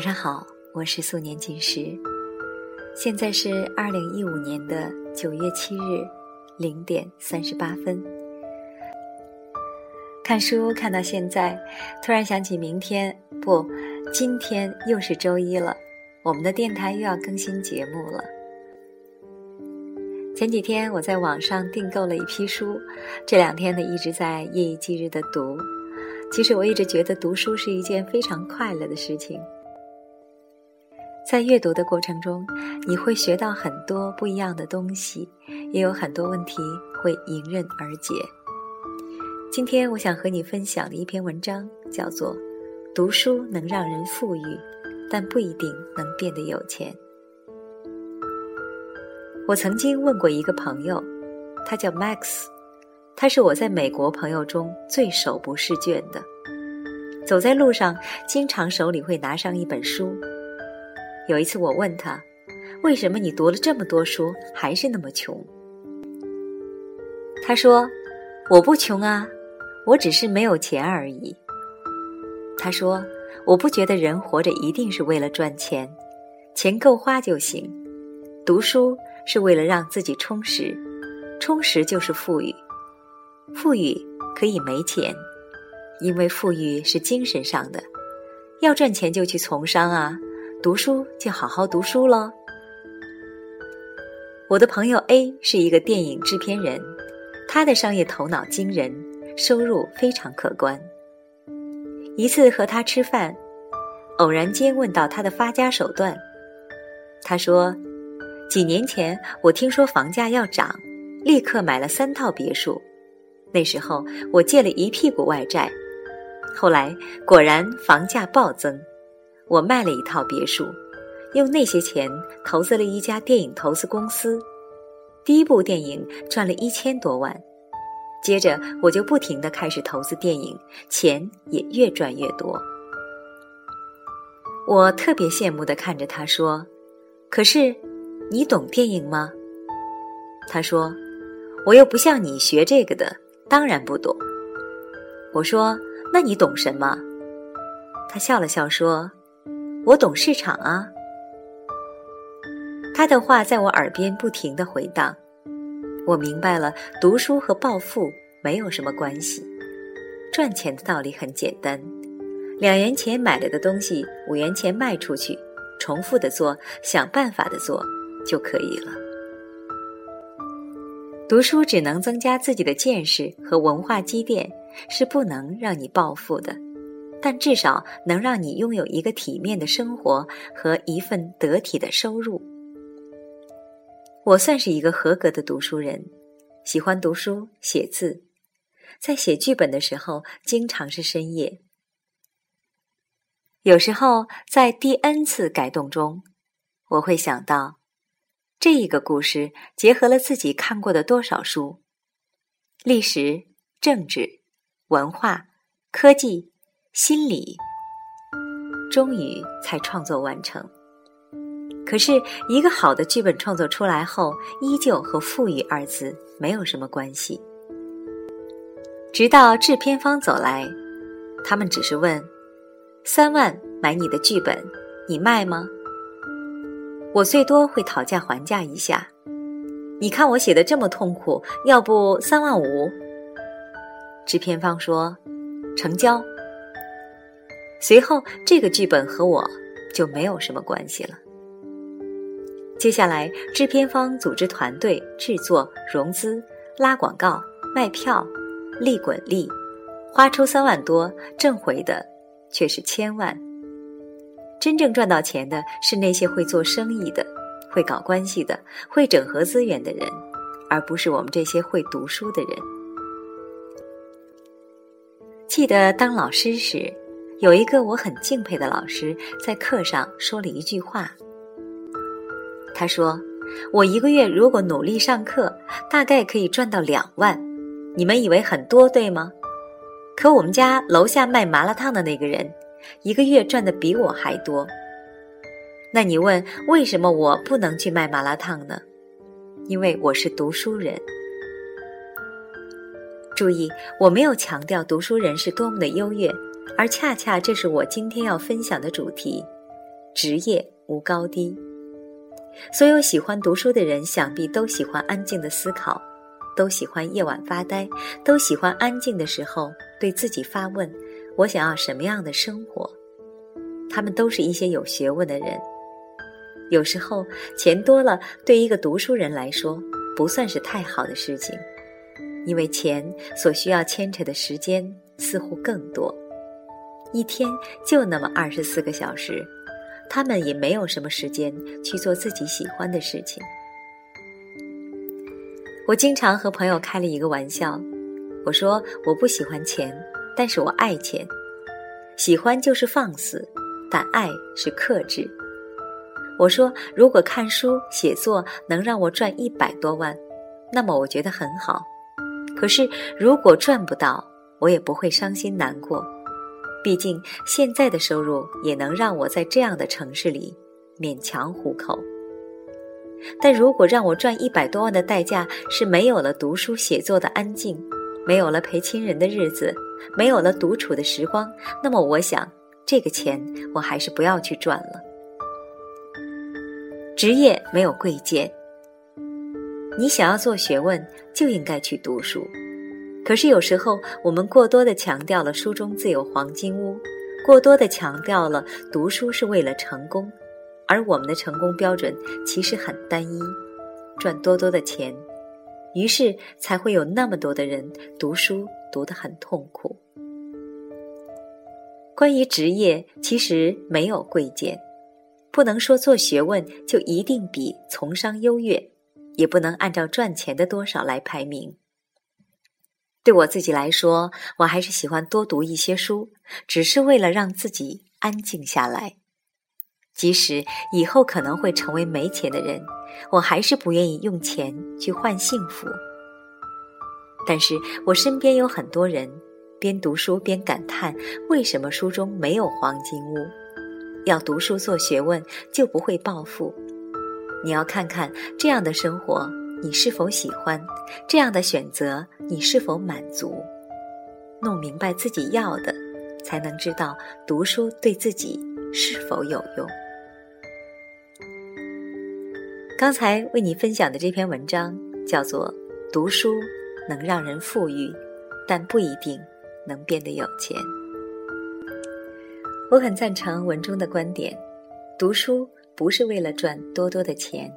晚上好，我是素年锦时，现在是二零一五年的九月七日零点三十八分。看书看到现在，突然想起明天不，今天又是周一了，我们的电台又要更新节目了。前几天我在网上订购了一批书，这两天呢一直在夜以继日的读。其实我一直觉得读书是一件非常快乐的事情。在阅读的过程中，你会学到很多不一样的东西，也有很多问题会迎刃而解。今天我想和你分享的一篇文章叫做《读书能让人富裕，但不一定能变得有钱》。我曾经问过一个朋友，他叫 Max，他是我在美国朋友中最手不释卷的，走在路上经常手里会拿上一本书。有一次，我问他：“为什么你读了这么多书还是那么穷？”他说：“我不穷啊，我只是没有钱而已。”他说：“我不觉得人活着一定是为了赚钱，钱够花就行。读书是为了让自己充实，充实就是富裕。富裕可以没钱，因为富裕是精神上的。要赚钱就去从商啊。”读书就好好读书喽。我的朋友 A 是一个电影制片人，他的商业头脑惊人，收入非常可观。一次和他吃饭，偶然间问到他的发家手段，他说：“几年前我听说房价要涨，立刻买了三套别墅。那时候我借了一屁股外债，后来果然房价暴增。”我卖了一套别墅，用那些钱投资了一家电影投资公司，第一部电影赚了一千多万，接着我就不停的开始投资电影，钱也越赚越多。我特别羡慕的看着他说：“可是，你懂电影吗？”他说：“我又不像你学这个的，当然不懂。”我说：“那你懂什么？”他笑了笑说。我懂市场啊，他的话在我耳边不停的回荡。我明白了，读书和暴富没有什么关系。赚钱的道理很简单，两元钱买了的东西，五元钱卖出去，重复的做，想办法的做就可以了。读书只能增加自己的见识和文化积淀，是不能让你暴富的。但至少能让你拥有一个体面的生活和一份得体的收入。我算是一个合格的读书人，喜欢读书写字，在写剧本的时候经常是深夜。有时候在第 N 次改动中，我会想到，这一个故事结合了自己看过的多少书，历史、政治、文化、科技。心理终于才创作完成，可是，一个好的剧本创作出来后，依旧和“富裕”二字没有什么关系。直到制片方走来，他们只是问：“三万买你的剧本，你卖吗？”我最多会讨价还价一下。你看我写的这么痛苦，要不三万五？制片方说：“成交。”随后，这个剧本和我就没有什么关系了。接下来，制片方组织团队制作、融资、拉广告、卖票、利滚利，花出三万多，挣回的却是千万。真正赚到钱的是那些会做生意的、会搞关系的、会整合资源的人，而不是我们这些会读书的人。记得当老师时。有一个我很敬佩的老师在课上说了一句话。他说：“我一个月如果努力上课，大概可以赚到两万。你们以为很多对吗？可我们家楼下卖麻辣烫的那个人，一个月赚的比我还多。那你问为什么我不能去卖麻辣烫呢？因为我是读书人。注意，我没有强调读书人是多么的优越。”而恰恰这是我今天要分享的主题：职业无高低。所有喜欢读书的人，想必都喜欢安静的思考，都喜欢夜晚发呆，都喜欢安静的时候对自己发问：我想要什么样的生活？他们都是一些有学问的人。有时候钱多了，对一个读书人来说不算是太好的事情，因为钱所需要牵扯的时间似乎更多。一天就那么二十四个小时。他们也没有什么时间去做自己喜欢的事情。我经常和朋友开了一个玩笑，我说我不喜欢钱，但是我爱钱。喜欢就是放肆，但爱是克制。我说如果看书写作能让我赚一百多万，那么我觉得很好。可是如果赚不到，我也不会伤心难过。毕竟现在的收入也能让我在这样的城市里勉强糊口，但如果让我赚一百多万的代价是没有了读书写作的安静，没有了陪亲人的日子，没有了独处的时光，那么我想这个钱我还是不要去赚了。职业没有贵贱，你想要做学问就应该去读书。可是有时候，我们过多的强调了书中自有黄金屋，过多的强调了读书是为了成功，而我们的成功标准其实很单一，赚多多的钱，于是才会有那么多的人读书读得很痛苦。关于职业，其实没有贵贱，不能说做学问就一定比从商优越，也不能按照赚钱的多少来排名。对我自己来说，我还是喜欢多读一些书，只是为了让自己安静下来。即使以后可能会成为没钱的人，我还是不愿意用钱去换幸福。但是我身边有很多人，边读书边感叹：为什么书中没有黄金屋？要读书做学问就不会暴富？你要看看这样的生活。你是否喜欢这样的选择？你是否满足？弄明白自己要的，才能知道读书对自己是否有用。刚才为你分享的这篇文章叫做《读书能让人富裕，但不一定能变得有钱》。我很赞成文中的观点：读书不是为了赚多多的钱。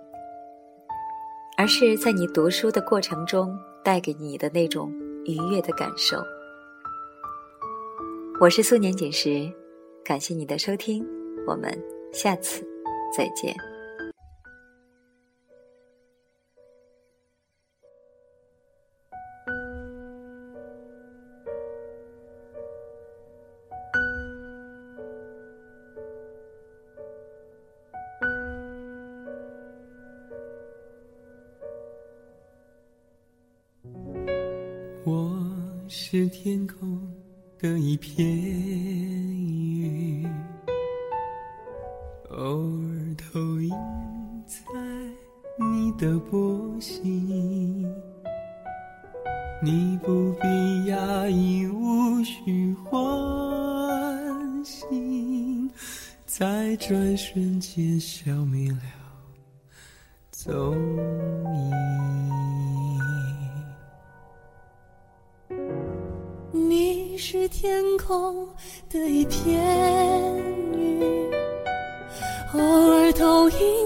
而是在你读书的过程中带给你的那种愉悦的感受。我是素年锦时，感谢你的收听，我们下次再见。是天空的一片云，偶尔投影在你的波心。你不必压抑，无需欢喜，在转瞬间消灭了踪影。是天空的一片云，偶尔投影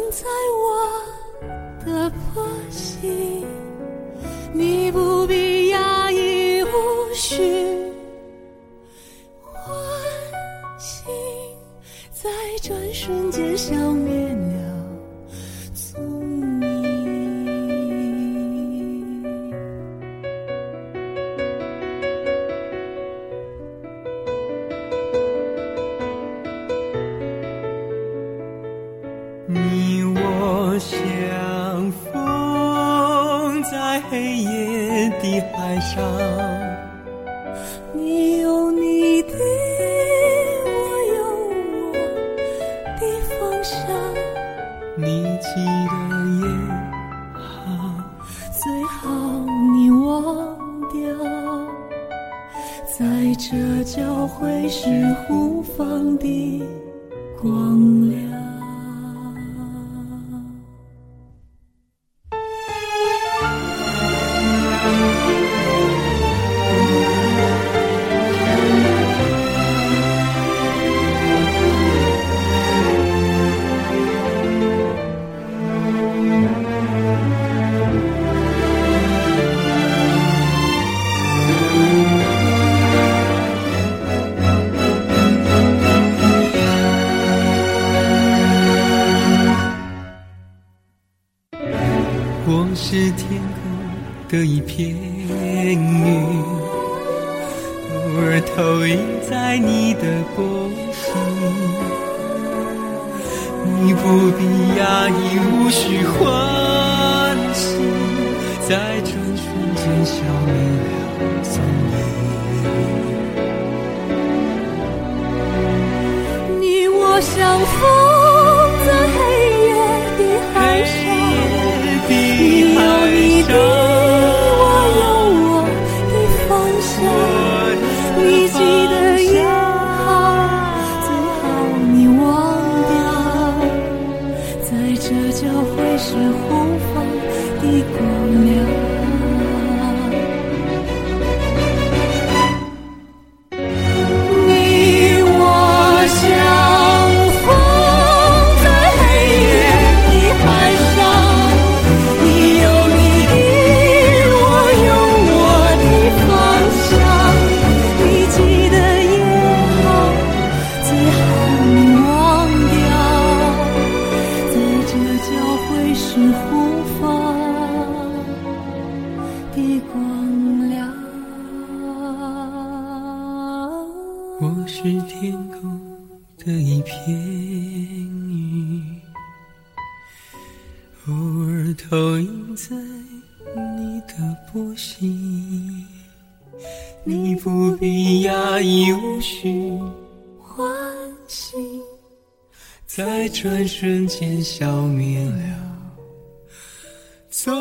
你记得也好，最好你忘掉，在这交汇时互放的我是天空的一片云，偶尔投影在你的波心。你不必压抑，无需欢喜，在这瞬间消灭了踪影。你我相逢在黑夜的海上是天空的一片云，偶尔投影在你的波心。你不必压抑，无需欢喜，在转瞬间消灭了。踪